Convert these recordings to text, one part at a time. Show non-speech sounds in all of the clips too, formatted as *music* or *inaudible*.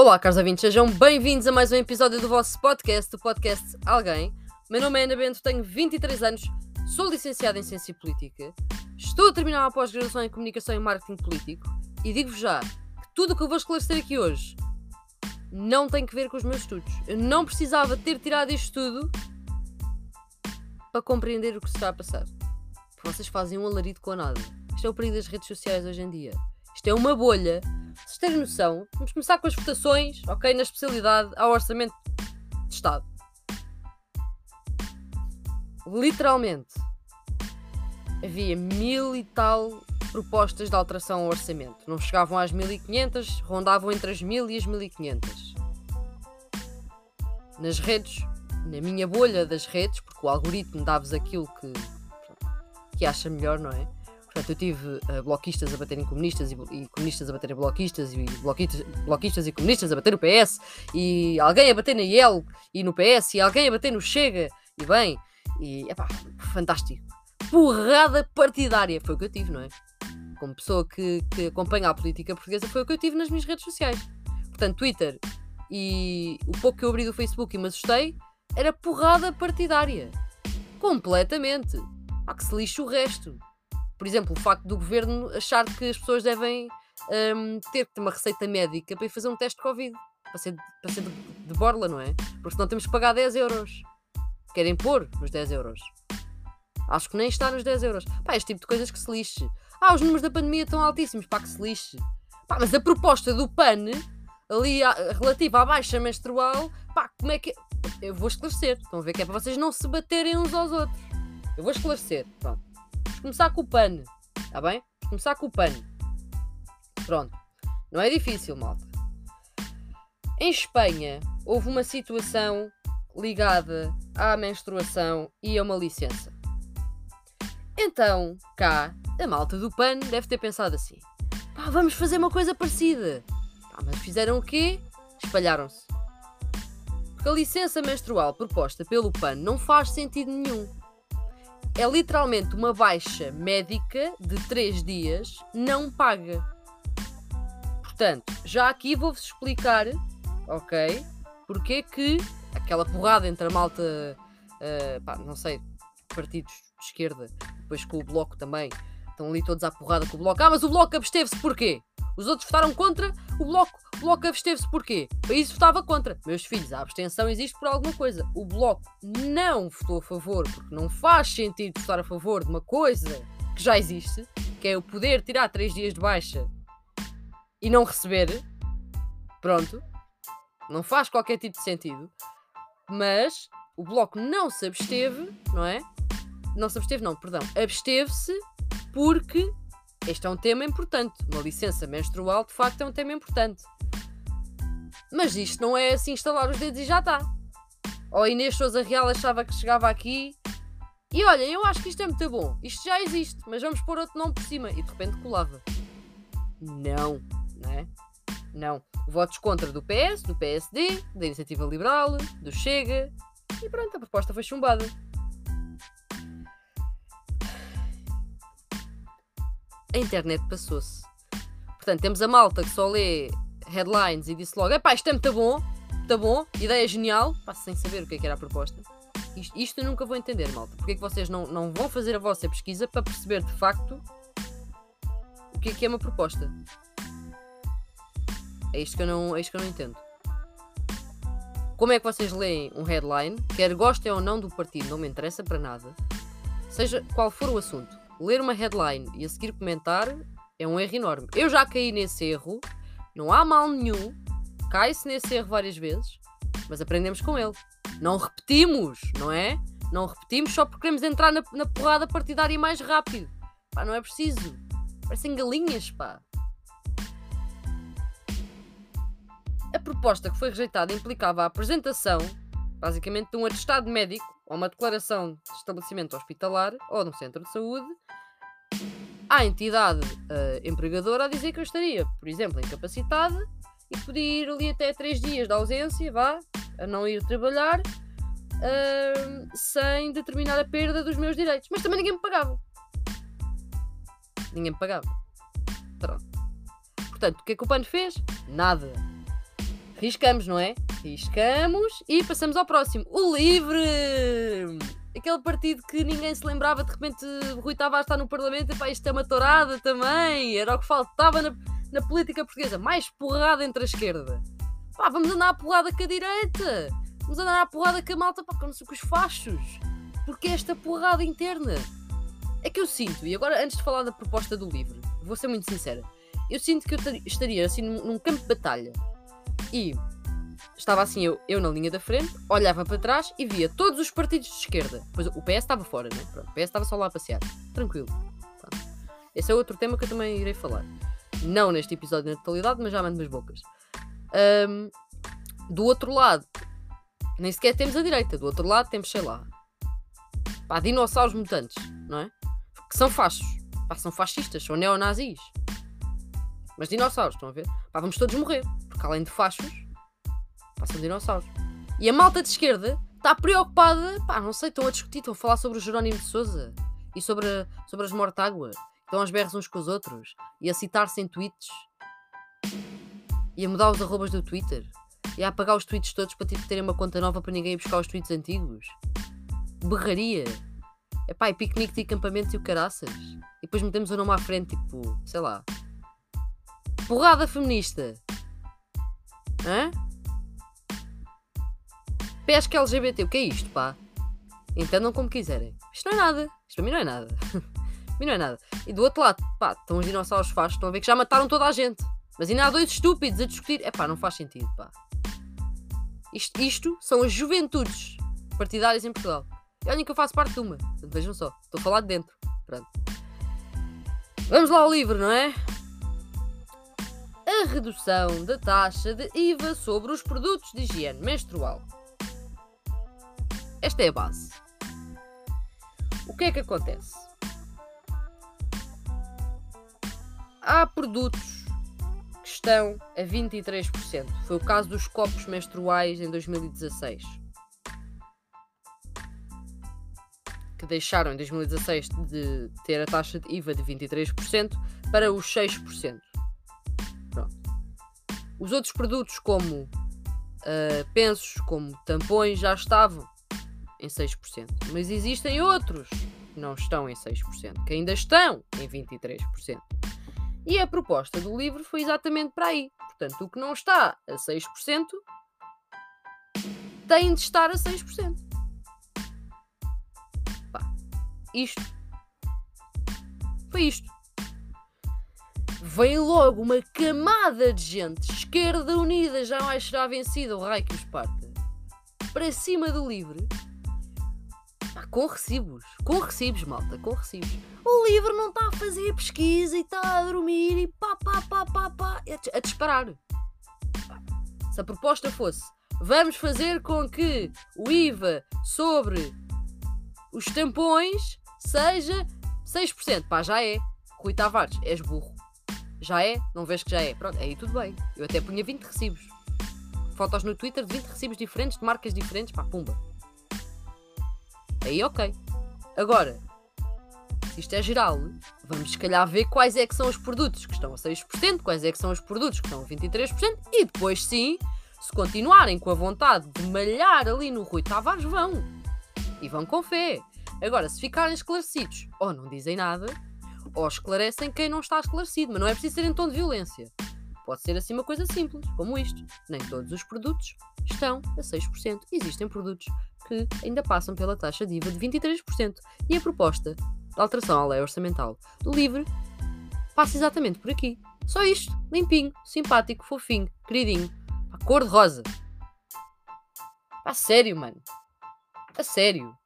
Olá, caros ouvintes, sejam bem-vindos a mais um episódio do vosso podcast, o podcast Alguém. Meu nome é Ana Bento, tenho 23 anos, sou licenciada em Ciência Política, estou a terminar a pós-graduação em Comunicação e Marketing Político e digo-vos já que tudo o que eu vou esclarecer aqui hoje não tem que ver com os meus estudos. Eu não precisava ter tirado isto tudo para compreender o que se está a passar. Porque vocês fazem um alarido com a nada. Isto é o perigo das redes sociais hoje em dia. Isto é uma bolha. Vocês terem noção, vamos começar com as votações, ok? Na especialidade ao orçamento de Estado. Literalmente, havia mil e tal propostas de alteração ao orçamento. Não chegavam às 1500, rondavam entre as 1000 e as 1500. Nas redes, na minha bolha das redes, porque o algoritmo dá-vos aquilo que, que acha melhor, não é? Portanto, eu tive uh, bloquistas a baterem comunistas e, e, comunistas a baterem bloquistas e bloquistas, bloquistas e comunistas a bater no PS e alguém a bater na IEL e no PS e alguém a bater no Chega e bem, e epá, fantástico. Porrada partidária foi o que eu tive, não é? Como pessoa que, que acompanha a política portuguesa, foi o que eu tive nas minhas redes sociais. Portanto, Twitter e o pouco que eu abri do Facebook e me assustei era porrada partidária. Completamente. Há que se lixe o resto. Por exemplo, o facto do governo achar que as pessoas devem um, ter que ter uma receita médica para ir fazer um teste de Covid. Para ser, para ser de, de borla, não é? Porque senão temos que pagar 10 euros. Querem pôr nos 10 euros. Acho que nem está nos 10 euros. Pá, este tipo de coisas que se lixe. Ah, os números da pandemia estão altíssimos. Pá, que se lixe. Pá, mas a proposta do PAN, ali a, relativa à baixa menstrual, pá, como é que. Eu vou esclarecer. Estão a ver que é para vocês não se baterem uns aos outros. Eu vou esclarecer. Pronto. Vamos começar com o PAN. Está bem? Vamos começar com o PAN. Pronto. Não é difícil, malta. Em Espanha, houve uma situação ligada à menstruação e a uma licença. Então, cá, a malta do PAN deve ter pensado assim: pá, vamos fazer uma coisa parecida. Pá, mas fizeram o quê? Espalharam-se. Porque a licença menstrual proposta pelo PAN não faz sentido nenhum é literalmente uma baixa médica de 3 dias não paga. Portanto, já aqui vou-vos explicar, ok? Porque é que aquela porrada entre a malta, uh, pá, não sei, partidos de esquerda, depois com o Bloco também, estão ali todos à porrada com o Bloco. Ah, mas o Bloco absteve-se porquê? Os outros votaram contra, o Bloco, o bloco absteve-se porquê? O país votava contra. Meus filhos, a abstenção existe por alguma coisa. O Bloco não votou a favor, porque não faz sentido votar a favor de uma coisa que já existe, que é o poder tirar 3 dias de baixa e não receber. Pronto. Não faz qualquer tipo de sentido. Mas o Bloco não se absteve, não é? Não se absteve, não, perdão. Absteve-se porque este é um tema importante. Uma licença menstrual, de facto, é um tema importante. Mas isto não é assim instalar os dedos e já está. Ou Inês Souza Real achava que chegava aqui e olha, eu acho que isto é muito bom. Isto já existe, mas vamos pôr outro nome por cima. E de repente colava. Não, não é? Não. Votos contra do PS, do PSD, da Iniciativa Liberal, do Chega. E pronto, a proposta foi chumbada. A internet passou-se. Portanto, temos a malta que só lê headlines e disse logo: epá, isto é muito bom, muito bom, ideia genial, pá, sem saber o que, é que era a proposta. Isto, isto, eu nunca vou entender, malta. Porque é que vocês não, não vão fazer a vossa pesquisa para perceber de facto o que é que é uma proposta? É isto que eu não, é isto que eu não entendo. Como é que vocês leem um headline, quer gostem ou não do partido, não me interessa para nada, seja qual for o assunto ler uma headline e a seguir comentar é um erro enorme. Eu já caí nesse erro, não há mal nenhum, cai-se nesse erro várias vezes, mas aprendemos com ele. Não repetimos, não é? Não repetimos só porque queremos entrar na, na porrada partidária mais rápido. Pá, não é preciso. Parecem galinhas, pá. A proposta que foi rejeitada implicava a apresentação, basicamente, de um atestado médico ou uma declaração de estabelecimento hospitalar ou de um centro de saúde à entidade uh, empregadora a dizer que eu estaria, por exemplo, incapacitada e podia ir ali até 3 dias de ausência, vá, a não ir trabalhar, uh, sem determinar a perda dos meus direitos. Mas também ninguém me pagava. Ninguém me pagava. Pronto. Portanto, o que é que o PAN fez? Nada. riscamos, não é? Riscamos e passamos ao próximo. O Livre! Aquele partido que ninguém se lembrava, de repente Rui Tavares está no Parlamento, e pá, isto é uma tourada também, era o que faltava na, na política portuguesa, mais porrada entre a esquerda. Pá, vamos andar a porrada com a direita, vamos andar a porrada com a malta, pá, com, os fachos, porque é esta porrada interna. É que eu sinto, e agora antes de falar da proposta do livro, vou ser muito sincera, eu sinto que eu estaria assim num campo de batalha e estava assim eu, eu na linha da frente, olhava para trás e via todos os partidos de esquerda. Pois o PS estava fora, né? Pronto, o PS estava só lá a passear. Tranquilo. Esse é outro tema que eu também irei falar. Não neste episódio na totalidade, mas já mando-me as bocas. Um, do outro lado, nem sequer temos a direita. Do outro lado temos, sei lá, pá, dinossauros mutantes, não é? Que são fachos. Pá, são fascistas, são neonazis. Mas dinossauros, estão a ver? Pá, vamos todos morrer. Porque além de fachos, passam dinossauros. E a malta de esquerda está preocupada, pá, não sei, estão a discutir, estão a falar sobre o Jerónimo de Souza e sobre, a, sobre as mortáguas. Estão aos berros uns com os outros e a citar-se em tweets e a mudar os arrobas do Twitter e a apagar os tweets todos para tipo, terem uma conta nova para ninguém ir buscar os tweets antigos. Berraria. É pá, e piquenique de acampamentos e o caraças. E depois metemos o nome à frente, tipo, sei lá. Porrada feminista. Hã? Pesca LGBT, o que é isto, pá? Entendam como quiserem. Isto não é nada. Isto para mim não é nada. *laughs* para mim não é nada. E do outro lado, pá, estão os dinossauros fachos, estão a ver que já mataram toda a gente. Mas ainda há dois estúpidos a discutir. É pá, não faz sentido, pá. Isto, isto são as juventudes partidárias em Portugal. E olhem que eu faço parte de uma. Vejam só, estou a falar de dentro. Pronto. Vamos lá ao livro, não é? A redução da taxa de IVA sobre os produtos de higiene menstrual. Esta é a base. O que é que acontece? Há produtos que estão a 23%. Foi o caso dos copos menstruais em 2016. Que deixaram em 2016 de ter a taxa de IVA de 23% para os 6%. Pronto. Os outros produtos, como uh, pensos, como tampões, já estavam em 6%. Mas existem outros que não estão em 6%, que ainda estão em 23%. E a proposta do livro foi exatamente para aí. Portanto, o que não está a 6% tem de estar a 6%. Pá, isto foi isto. Vem logo uma camada de gente, esquerda unida, jamais será vencida, o raio que os parta, para cima do livro com recibos. Com recibos, malta, com recibos. O livro não está a fazer pesquisa e está a dormir e pá, pá, pá, pá, pá, a disparar. Se a proposta fosse vamos fazer com que o IVA sobre os tampões seja 6%. Pá, já é. Rui Tavares, és burro. Já é? Não vês que já é? Pronto, aí tudo bem. Eu até punha 20 recibos. Fotos no Twitter de 20 recibos diferentes, de marcas diferentes, pá, pumba. Aí ok. Agora, isto é geral, vamos se calhar ver quais é que são os produtos que estão a 6%, quais é que são os produtos que estão a 23% e depois sim, se continuarem com a vontade de malhar ali no Rui Tavares, vão. E vão com fé. Agora, se ficarem esclarecidos ou não dizem nada, ou esclarecem quem não está esclarecido, mas não é preciso ser em tom de violência. Pode ser assim uma coisa simples, como isto. Nem todos os produtos estão a 6%. Existem produtos que ainda passam pela taxa de IVA de 23%. E a proposta de alteração à lei orçamental do LIVRE passa exatamente por aqui. Só isto, limpinho, simpático, fofinho, queridinho. A cor de rosa. A sério, mano. A sério.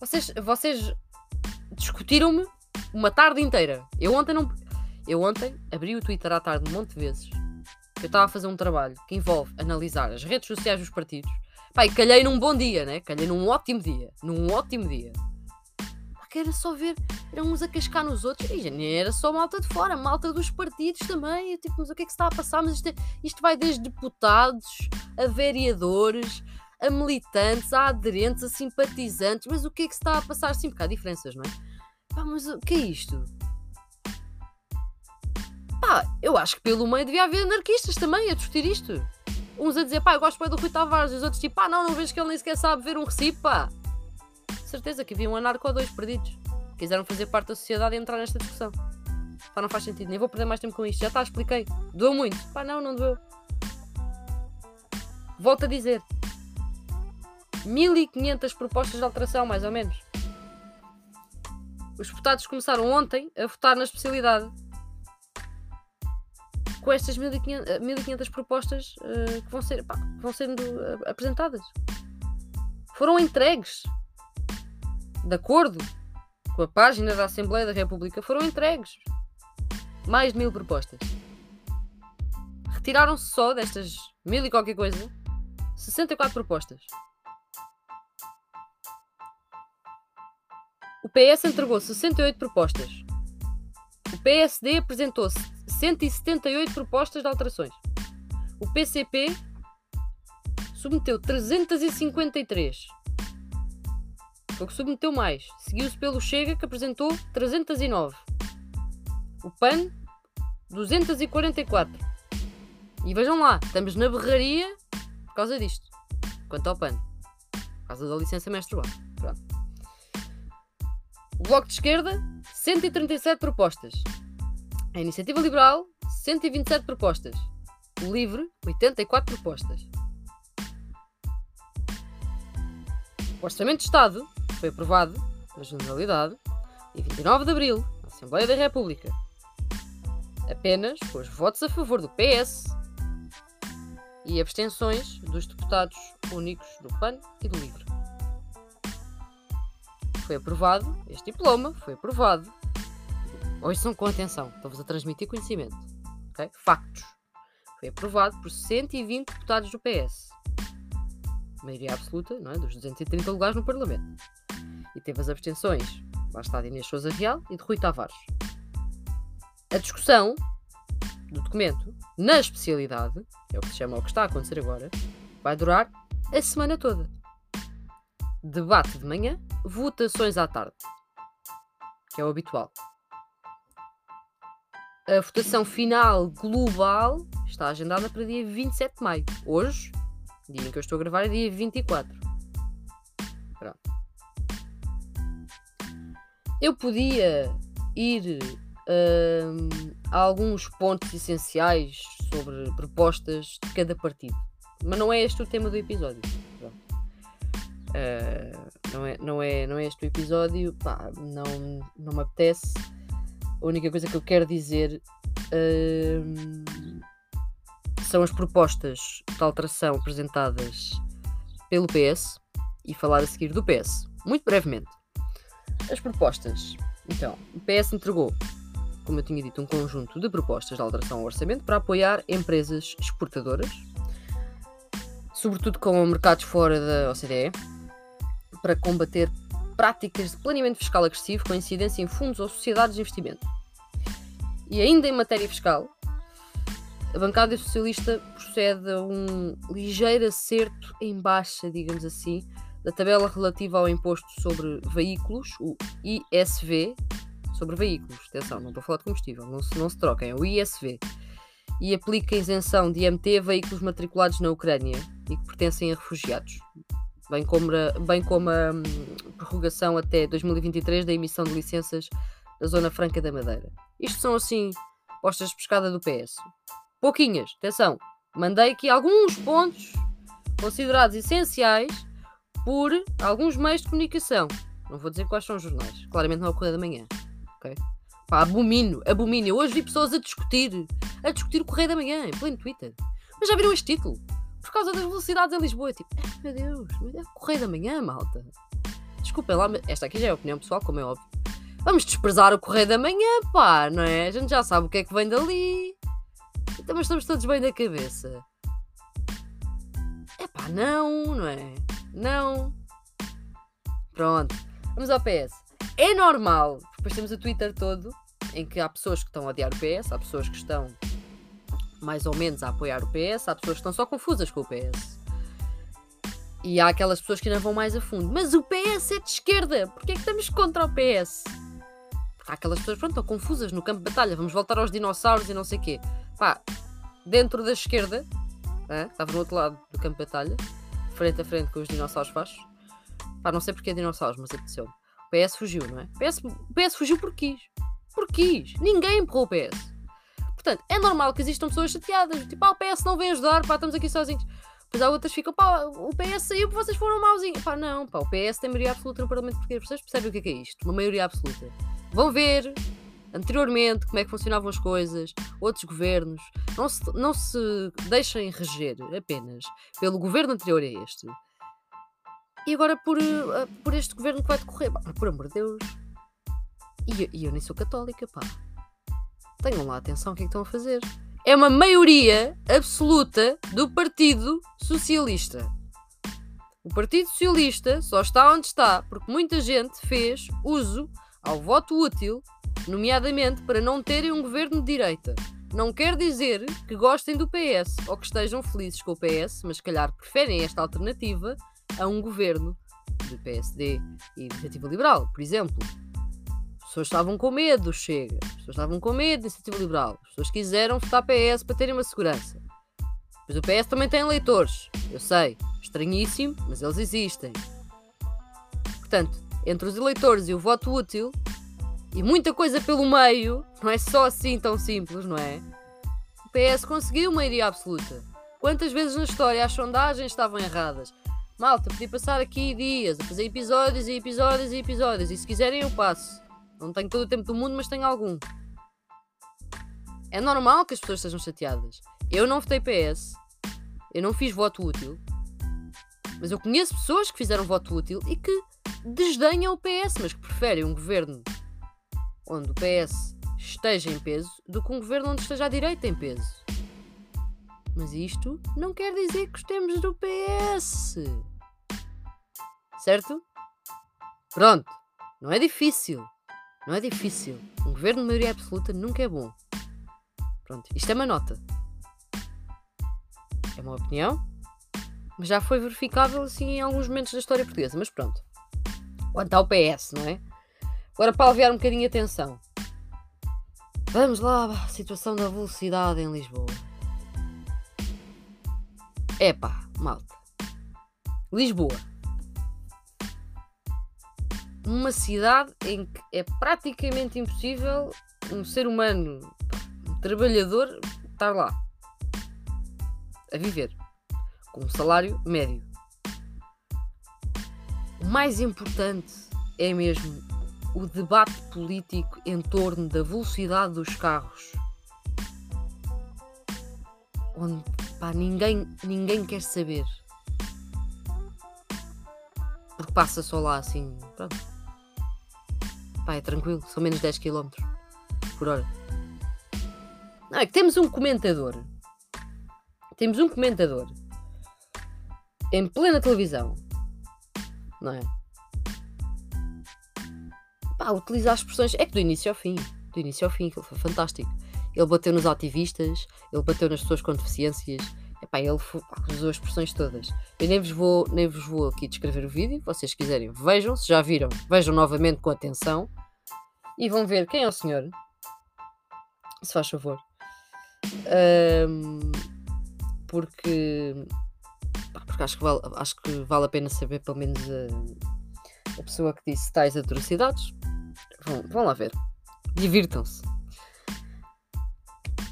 Vocês, vocês discutiram-me uma tarde inteira. Eu ontem não. Eu ontem abri o Twitter à tarde um monte de vezes eu estava a fazer um trabalho que envolve analisar as redes sociais dos partidos. Pai, calhei num bom dia, né? Calhei num ótimo dia. Num ótimo dia. que era só ver, eram uns a cascar nos outros. E nem era só malta de fora, malta dos partidos também. Eu, tipo, mas o que é que se está a passar? Mas isto, é, isto vai desde deputados a vereadores, a militantes, a aderentes, a simpatizantes. Mas o que é que se está a passar? Sim, porque há diferenças, não é? Pá, mas o que é isto? Pá, eu acho que pelo meio devia haver anarquistas também a discutir isto. Uns a dizer, pá, eu gosto bem do Rui Tavares, e os outros tipo, pá, não, não vejo que ele nem sequer sabe ver um recibo, pá. Certeza que havia um anarco ou dois perdidos. Quiseram fazer parte da sociedade e entrar nesta discussão. Pá, não faz sentido, nem vou perder mais tempo com isto. Já está, expliquei. Doeu muito. Pá, não, não doeu. Volto a dizer. 1500 propostas de alteração, mais ou menos. Os deputados começaram ontem a votar na especialidade. Com estas 1500, 1500 propostas uh, que vão, ser, pá, vão sendo uh, apresentadas. Foram entregues. De acordo com a página da Assembleia da República, foram entregues. Mais de mil propostas. Retiraram-se só destas mil e qualquer coisa 64 propostas. O PS entregou 68 propostas. O PSD apresentou 178 propostas de alterações. O PCP submeteu 353. Foi o que submeteu mais. Seguiu-se pelo Chega, que apresentou 309. O PAN, 244. E vejam lá, estamos na berraria por causa disto. Quanto ao PAN. Por causa da licença menstrual. Pronto. O Bloco de Esquerda, 137 propostas. A Iniciativa Liberal, 127 propostas. O Livre, 84 propostas. O Orçamento de Estado foi aprovado, na Generalidade, em 29 de Abril, na Assembleia da República. Apenas com os votos a favor do PS e abstenções dos deputados únicos do PAN e do LIVRE foi aprovado, este diploma foi aprovado. são com atenção, estou-vos a transmitir conhecimento. Okay? Factos. Foi aprovado por 120 deputados do PS. Maioria absoluta, não é? Dos 230 lugares no Parlamento. E teve as abstenções, lá está de Inês Souza Real e de Rui Tavares. A discussão do documento na especialidade, é o que se chama o que está a acontecer agora, vai durar a semana toda. Debate de manhã, votações à tarde, que é o habitual. A votação final global está agendada para dia 27 de maio. Hoje, dia em que eu estou a gravar, é dia 24. Pronto. Eu podia ir uh, a alguns pontos essenciais sobre propostas de cada partido, mas não é este o tema do episódio. Uh, não, é, não, é, não é este o episódio, pá, não, não me apetece. A única coisa que eu quero dizer uh, são as propostas de alteração apresentadas pelo PS e falar a seguir do PS, muito brevemente. As propostas. Então, o PS entregou, como eu tinha dito, um conjunto de propostas de alteração ao orçamento para apoiar empresas exportadoras, sobretudo com mercados fora da OCDE para combater práticas de planeamento fiscal agressivo com incidência em fundos ou sociedades de investimento. E ainda em matéria fiscal, a bancada socialista procede a um ligeiro acerto em baixa, digamos assim, da tabela relativa ao imposto sobre veículos, o ISV, sobre veículos. Atenção, não estou a falar de combustível, não se, não se troquem, é o ISV. E aplica isenção de IMT a veículos matriculados na Ucrânia e que pertencem a refugiados bem como a, bem como a prorrogação até 2023 da emissão de licenças da Zona Franca da Madeira. Isto são assim postas de pescada do PS. Pouquinhas, atenção, mandei aqui alguns pontos considerados essenciais por alguns meios de comunicação. Não vou dizer quais são os jornais, claramente não é o Correio da Manhã. ok? Pá, abomino, abomino. hoje vi pessoas a discutir, a discutir o Correio da Manhã, em pleno Twitter. Mas já viram este título? Por causa das velocidades em Lisboa. Tipo, ah, meu Deus, é da manhã, malta. Desculpem lá, esta aqui já é opinião pessoal, como é óbvio. Vamos desprezar o correio da manhã, pá, não é? A gente já sabe o que é que vem dali. Então, mas estamos todos bem da cabeça. É pá, não, não é? Não. Pronto. Vamos ao PS. É normal, depois temos o Twitter todo, em que há pessoas que estão a odiar o PS, há pessoas que estão mais ou menos a apoiar o PS, há pessoas que estão só confusas com o PS. E há aquelas pessoas que ainda vão mais a fundo. Mas o PS é de esquerda! Porquê é que estamos contra o PS? Há aquelas pessoas, pronto, estão confusas no campo de batalha, vamos voltar aos dinossauros e não sei o quê. Pá, dentro da esquerda, estava no outro lado do campo de batalha, frente a frente com os dinossauros fachos. Pá, não sei porque é dinossauros, mas apeteceu. O PS fugiu, não é? O PS, o PS fugiu porque quis. Porque quis. Ninguém empurrou o PS. Portanto, é normal que existam pessoas chateadas. Tipo, ah, o PS não vem ajudar, pá, estamos aqui sozinhos. Depois há outras que ficam, pá, o PS saiu porque vocês foram mauzinhos. Pá, não, pá, o PS tem maioria absoluta no Parlamento Português. Vocês percebem o que é, que é isto? Uma maioria absoluta. Vão ver anteriormente como é que funcionavam as coisas, outros governos. Não se, não se deixem reger apenas pelo governo anterior a este. E agora por, uh, por este governo que vai decorrer. Pá, por amor de Deus. E e eu nem sou católica, pá. Tenham lá atenção o que é que estão a fazer é uma maioria absoluta do Partido Socialista. O Partido Socialista só está onde está porque muita gente fez uso ao voto útil, nomeadamente para não terem um governo de direita. Não quer dizer que gostem do PS ou que estejam felizes com o PS, mas se calhar preferem esta alternativa a um governo de PSD e Iniciativa Liberal, por exemplo pessoas estavam com medo, chega. As pessoas estavam com medo de iniciativa liberal. As pessoas quiseram votar PS para terem uma segurança. Mas o PS também tem eleitores. Eu sei, estranhíssimo, mas eles existem. Portanto, entre os eleitores e o voto útil, e muita coisa pelo meio, não é só assim tão simples, não é? O PS conseguiu maioria absoluta. Quantas vezes na história as sondagens estavam erradas? Malta, podia passar aqui dias a fazer episódios e episódios e episódios, e se quiserem eu passo. Não tenho todo o tempo do mundo, mas tenho algum. É normal que as pessoas estejam chateadas. Eu não votei PS. Eu não fiz voto útil. Mas eu conheço pessoas que fizeram voto útil e que desdenham o PS, mas que preferem um governo onde o PS esteja em peso do que um governo onde esteja a direita em peso. Mas isto não quer dizer que gostemos do PS. Certo? Pronto. Não é difícil. Não é difícil. Um governo de maioria absoluta nunca é bom. Pronto, isto é uma nota. É uma opinião, mas já foi verificável assim em alguns momentos da história portuguesa. Mas pronto. Quanto ao PS, não é? Agora para aliviar um bocadinho a atenção. Vamos lá, situação da velocidade em Lisboa. Epá, malta. Lisboa uma cidade em que é praticamente impossível um ser humano, um trabalhador, estar lá a viver com um salário médio. O mais importante é mesmo o debate político em torno da velocidade dos carros. Onde pá, ninguém, ninguém quer saber. Porque passa só lá assim. Pronto Pá, é tranquilo, são menos 10 km por hora. Não, é que temos um comentador. Temos um comentador em plena televisão. Não é? Pá, utilizar as expressões. É que do início ao fim. Do início ao fim, aquilo foi fantástico. Ele bateu nos ativistas, ele bateu nas pessoas com deficiências. Epá, ele usou as expressões todas. Eu nem vos, vou, nem vos vou aqui descrever o vídeo. Vocês quiserem, vejam. Se já viram, vejam novamente com atenção e vão ver quem é o senhor. Se faz favor. Um, porque, porque acho, que vale, acho que vale a pena saber pelo menos a, a pessoa que disse tais atrocidades. Vão, vão lá ver. Divirtam-se.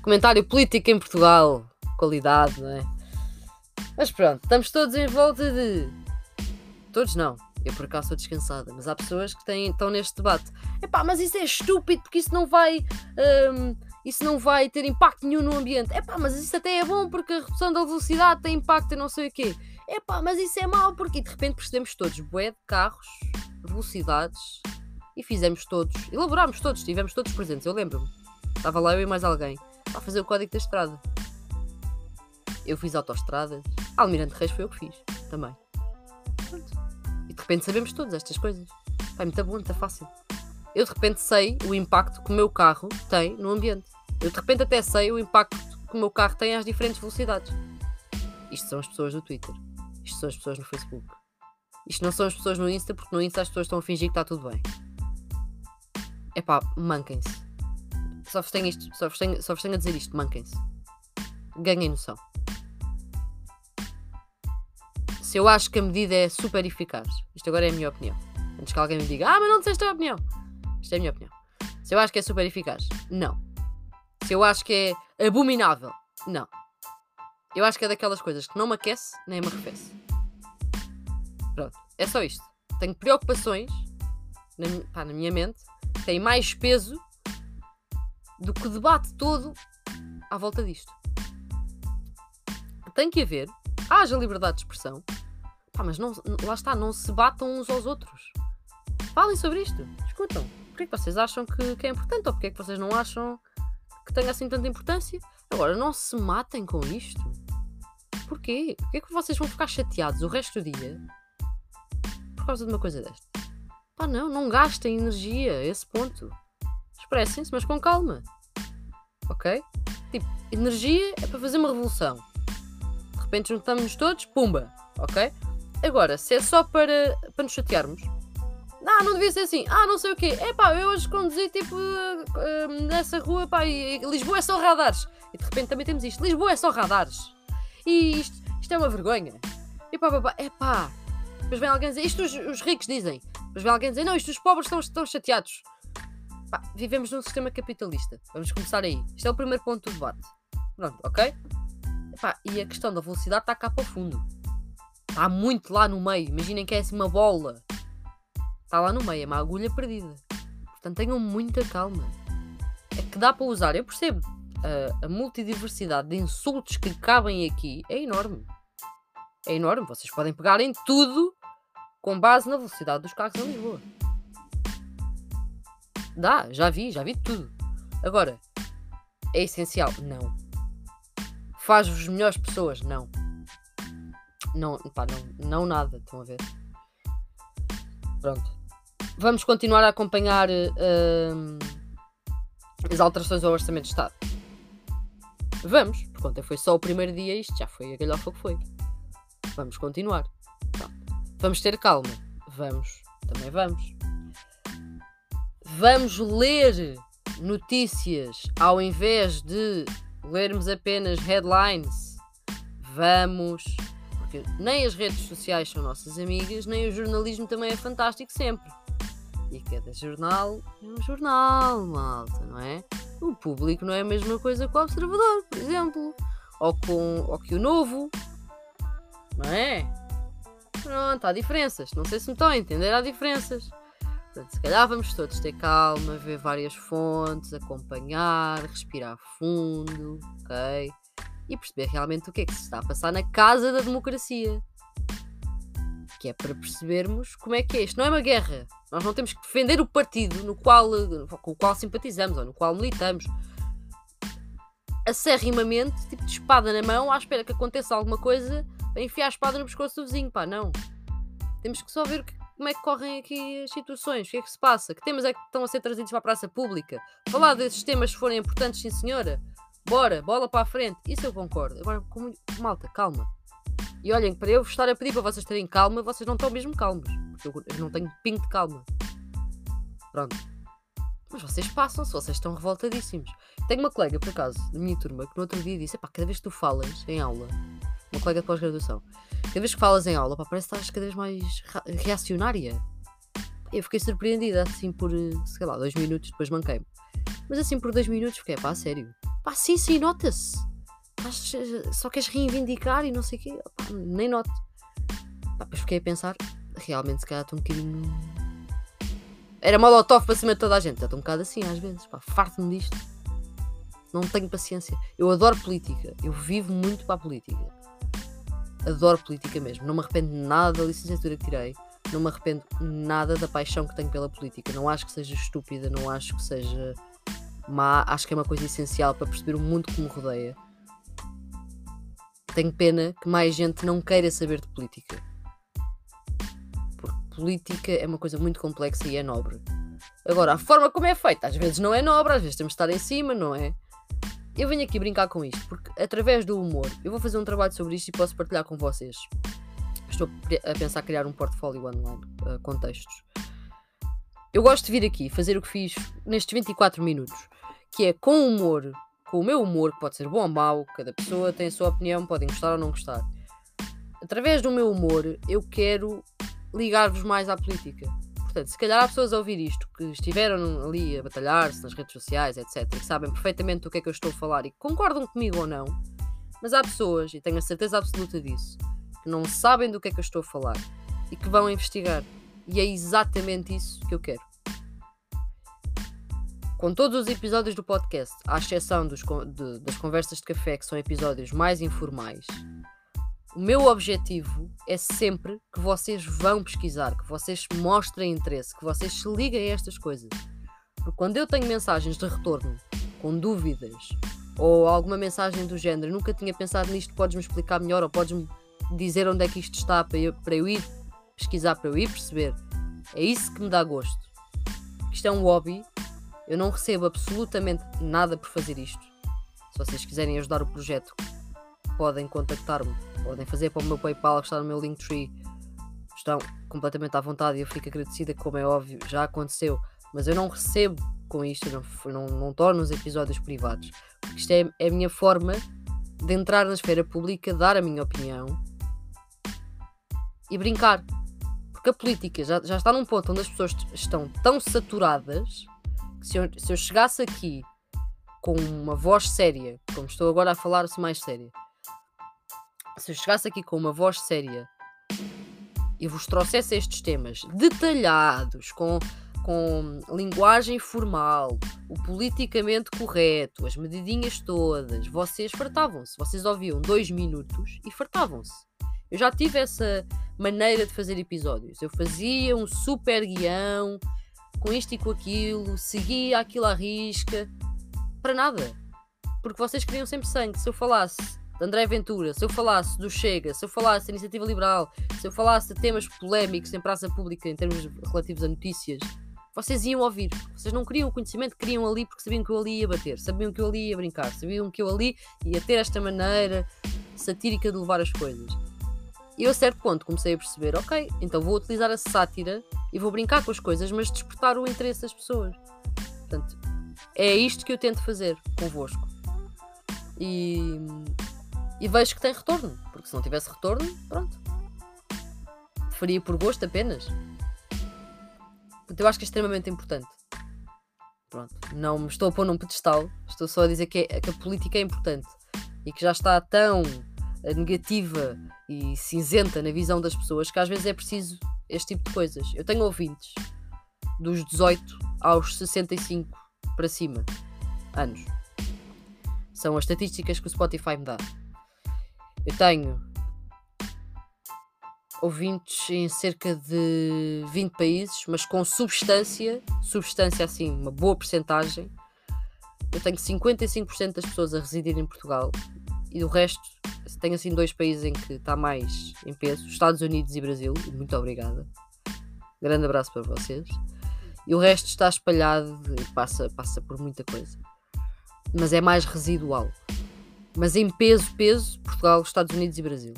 Comentário político em Portugal. Qualidade, não é? Mas pronto, estamos todos em volta de. Todos não. Eu por acaso estou descansada, mas há pessoas que têm, estão neste debate. Epá, mas isso é estúpido porque isso não vai. Um, isso não vai ter impacto nenhum no ambiente. Epá, mas isso até é bom porque a redução da velocidade tem impacto em não sei o quê. Epá, mas isso é mau porque de repente percebemos todos bué de carros, velocidades e fizemos todos, elaborámos todos, estivemos todos presentes. Eu lembro-me, estava lá eu e mais alguém a fazer o código da estrada. Eu fiz autoestradas, Almirante Reis foi eu que fiz também. Pronto. E de repente sabemos todas estas coisas. É muito bom, muito fácil. Eu de repente sei o impacto que o meu carro tem no ambiente. Eu de repente até sei o impacto que o meu carro tem às diferentes velocidades. Isto são as pessoas do Twitter. Isto são as pessoas no Facebook. Isto não são as pessoas no Insta, porque no Insta as pessoas estão a fingir que está tudo bem. é pá, manquem-se. Só vos tenho isto, só vos tenho, só vos tenho a dizer isto, manquem-se. Ganhem noção. Se eu acho que a medida é super eficaz, isto agora é a minha opinião. Antes que alguém me diga, ah, mas não disseste a opinião. Isto é a minha opinião. Se eu acho que é super eficaz, não. Se eu acho que é abominável, não. Eu acho que é daquelas coisas que não me aquece nem me arrefece. Pronto, é só isto. Tenho preocupações na, pá, na minha mente, têm mais peso do que o debate todo à volta disto. Tem que haver, haja liberdade de expressão, pá, mas não, lá está, não se batam uns aos outros. Falem sobre isto, discutam. Porquê que vocês acham que, que é importante ou porquê que vocês não acham que tenha assim tanta importância? Agora, não se matem com isto. Porquê? Porquê que vocês vão ficar chateados o resto do dia por causa de uma coisa desta? Pá, não, não gastem energia a esse ponto. Expressem-se, mas com calma. Ok? Tipo, energia é para fazer uma revolução. De repente juntamos-nos todos, pumba. Ok? Agora, se é só para, para nos chatearmos, ah, não devia ser assim. Ah, não sei o quê. É pá, eu hoje conduzi tipo uh, nessa rua, pá, e, Lisboa é só radares. E de repente também temos isto. Lisboa é só radares. E isto, isto é uma vergonha. E pá, pá, pá, é pá. Depois vem alguém dizer, isto os, os, ricos dizem. Depois vem alguém dizer, não, isto os pobres estão, estão chateados. Pá, vivemos num sistema capitalista. Vamos começar aí. Isto é o primeiro ponto do debate. Pronto, ok? Pá, e a questão da velocidade está cá para o fundo. Está muito lá no meio. Imaginem que é assim uma bola Está lá no meio, é uma agulha perdida. Portanto, tenham muita calma. É que dá para usar, eu percebo. A, a multidiversidade de insultos que cabem aqui é enorme. É enorme. Vocês podem pegar em tudo com base na velocidade dos carros em Lisboa. Dá, já vi, já vi tudo. Agora, é essencial? Não. Faz-vos melhores pessoas? Não. Não, pá, não, não nada, estão a ver? Pronto. Vamos continuar a acompanhar uh, as alterações ao Orçamento de Estado. Vamos, porque ontem foi só o primeiro dia, isto já foi a galhofa que foi. Vamos continuar. Vamos ter calma. Vamos, também vamos. Vamos ler notícias ao invés de lermos apenas headlines. Vamos porque nem as redes sociais são nossas amigas, nem o jornalismo também é fantástico sempre. E cada jornal é um jornal, malta, não é? O público não é a mesma coisa que o observador, por exemplo. Ou, com, ou que o novo. Não é? Pronto, há diferenças. Não sei se me estão a entender, há diferenças. Portanto, se calhar vamos todos ter calma, ver várias fontes, acompanhar, respirar fundo, ok? E perceber realmente o que é que se está a passar na casa da democracia. Que é para percebermos como é que é isto. Não é uma guerra. Nós não temos que defender o partido no qual, com o qual simpatizamos ou no qual militamos. Acerrimamente, tipo de espada na mão, à espera que aconteça alguma coisa, enfiar a espada no pescoço do vizinho. Pá, não. Temos que só ver que, como é que correm aqui as situações, o que é que se passa, que temas é que estão a ser trazidos para a praça pública. Falar desses temas se forem importantes, sim senhora Bora, bola para a frente. Isso eu concordo. Agora, malta, calma. E olhem, para eu estar a pedir para vocês terem calma, vocês não estão mesmo calmos. Porque eu não tenho pingo de calma. Pronto. Mas vocês passam-se, vocês estão revoltadíssimos. Tenho uma colega, por acaso, da minha turma, que no outro dia disse: cada vez que tu falas em aula, uma colega de pós-graduação, cada vez que falas em aula, pá, parece que estás cada vez mais reacionária. Eu fiquei surpreendida, assim, por, sei lá, dois minutos, depois manquei-me. Mas assim, por dois minutos, fiquei, pá, sério. Pá, sim, sim, nota-se. Só queres reivindicar e não sei o quê. Pá, nem noto. Pá, depois fiquei a pensar, realmente se calhar estou um bocadinho. Era molotov para cima de toda a gente. Estou um bocado assim às vezes. Pá, farto-me disto. Não tenho paciência. Eu adoro política. Eu vivo muito para a política. Adoro política mesmo. Não me arrependo nada da licenciatura que tirei. Não me arrependo nada da paixão que tenho pela política. Não acho que seja estúpida. Não acho que seja má, acho que é uma coisa essencial para perceber o mundo que me rodeia. Tenho pena que mais gente não queira saber de política. Porque política é uma coisa muito complexa e é nobre. Agora, a forma como é feita, às vezes não é nobre, às vezes temos de estar em cima, não é? Eu venho aqui brincar com isto, porque através do humor, eu vou fazer um trabalho sobre isto e posso partilhar com vocês. Estou a pensar criar um portfólio online uh, com textos eu gosto de vir aqui fazer o que fiz nestes 24 minutos, que é com humor, com o meu humor, que pode ser bom ou mau, cada pessoa tem a sua opinião, podem gostar ou não gostar. Através do meu humor, eu quero ligar-vos mais à política. Portanto, se calhar há pessoas a ouvir isto que estiveram ali a batalhar-se nas redes sociais, etc., que sabem perfeitamente do que é que eu estou a falar e concordam comigo ou não, mas há pessoas, e tenho a certeza absoluta disso, que não sabem do que é que eu estou a falar e que vão investigar. E é exatamente isso que eu quero. Com todos os episódios do podcast, à exceção dos, de, das conversas de café, que são episódios mais informais, o meu objetivo é sempre que vocês vão pesquisar, que vocês mostrem interesse, que vocês se liguem a estas coisas. Porque quando eu tenho mensagens de retorno com dúvidas ou alguma mensagem do género, nunca tinha pensado nisto, podes-me explicar melhor ou podes-me dizer onde é que isto está para eu, para eu ir pesquisar, para eu ir perceber. É isso que me dá gosto. Isto é um hobby, eu não recebo absolutamente nada por fazer isto. Se vocês quiserem ajudar o projeto, podem contactar-me podem fazer para o meu PayPal que está no meu Linktree. Estão completamente à vontade e eu fico agradecida, como é óbvio, já aconteceu. Mas eu não recebo com isto, não, não, não torno os episódios privados. Porque isto é, é a minha forma de entrar na esfera pública, dar a minha opinião e brincar. Porque a política já, já está num ponto onde as pessoas estão tão saturadas se eu, se eu chegasse aqui com uma voz séria, como estou agora a falar-se mais séria, se eu chegasse aqui com uma voz séria e vos trouxesse estes temas detalhados, com, com linguagem formal, o politicamente correto, as medidinhas todas, vocês fartavam-se. Vocês ouviam dois minutos e fartavam-se. Eu já tive essa maneira de fazer episódios. Eu fazia um super guião com isto e com aquilo, seguia aquilo à risca, para nada. Porque vocês queriam sempre sangue. Se eu falasse de André Ventura, se eu falasse do Chega, se eu falasse da Iniciativa Liberal, se eu falasse de temas polémicos em praça pública em termos relativos a notícias, vocês iam ouvir. Vocês não queriam o conhecimento, queriam ali porque sabiam que eu ali ia bater, sabiam que eu ali ia brincar, sabiam que eu ali ia ter esta maneira satírica de levar as coisas. E eu a certo ponto comecei a perceber, ok, então vou utilizar a sátira e vou brincar com as coisas, mas despertar o interesse das pessoas. Portanto, é isto que eu tento fazer convosco. E e vejo que tem retorno, porque se não tivesse retorno, pronto. Faria por gosto apenas. Portanto, eu acho que é extremamente importante. Pronto. Não me estou a pôr num pedestal, estou só a dizer que, é, que a política é importante e que já está tão negativa e cinzenta na visão das pessoas que às vezes é preciso este tipo de coisas. Eu tenho ouvintes dos 18 aos 65 para cima anos. São as estatísticas que o Spotify me dá. Eu tenho ouvintes em cerca de 20 países, mas com substância, substância assim, uma boa percentagem. Eu tenho 55% das pessoas a residir em Portugal e do resto tenho assim dois países em que está mais em peso, Estados Unidos e Brasil. Muito obrigada. Grande abraço para vocês. E o resto está espalhado e passa, passa por muita coisa. Mas é mais residual mas em peso, peso, Portugal, Estados Unidos e Brasil.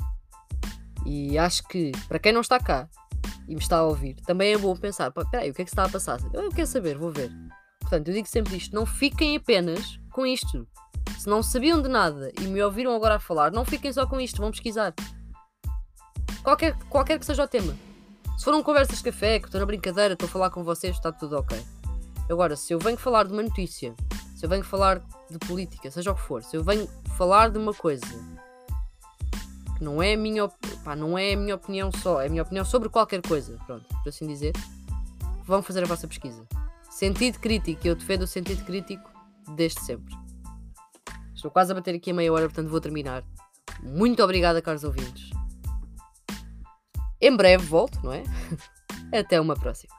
E acho que, para quem não está cá e me está a ouvir, também é bom pensar: peraí, o que é que se está a passar? Eu quero saber, vou ver. Portanto, eu digo sempre isto: não fiquem apenas com isto. Se não sabiam de nada e me ouviram agora a falar, não fiquem só com isto, vão pesquisar. Qualquer, qualquer que seja o tema. Se foram conversas de café, que estou na brincadeira, estou a falar com vocês, está tudo ok. Agora, se eu venho falar de uma notícia, se eu venho falar de política, seja o que for, se eu venho falar de uma coisa que não é a minha, pá, não é minha opinião só, é a minha opinião sobre qualquer coisa, pronto, por assim dizer, vão fazer a vossa pesquisa. Sentido crítico, eu defendo o sentido crítico desde sempre. Estou quase a bater aqui a meia hora, portanto vou terminar. Muito obrigada, caros ouvintes. Em breve volto, não é? *laughs* Até uma próxima.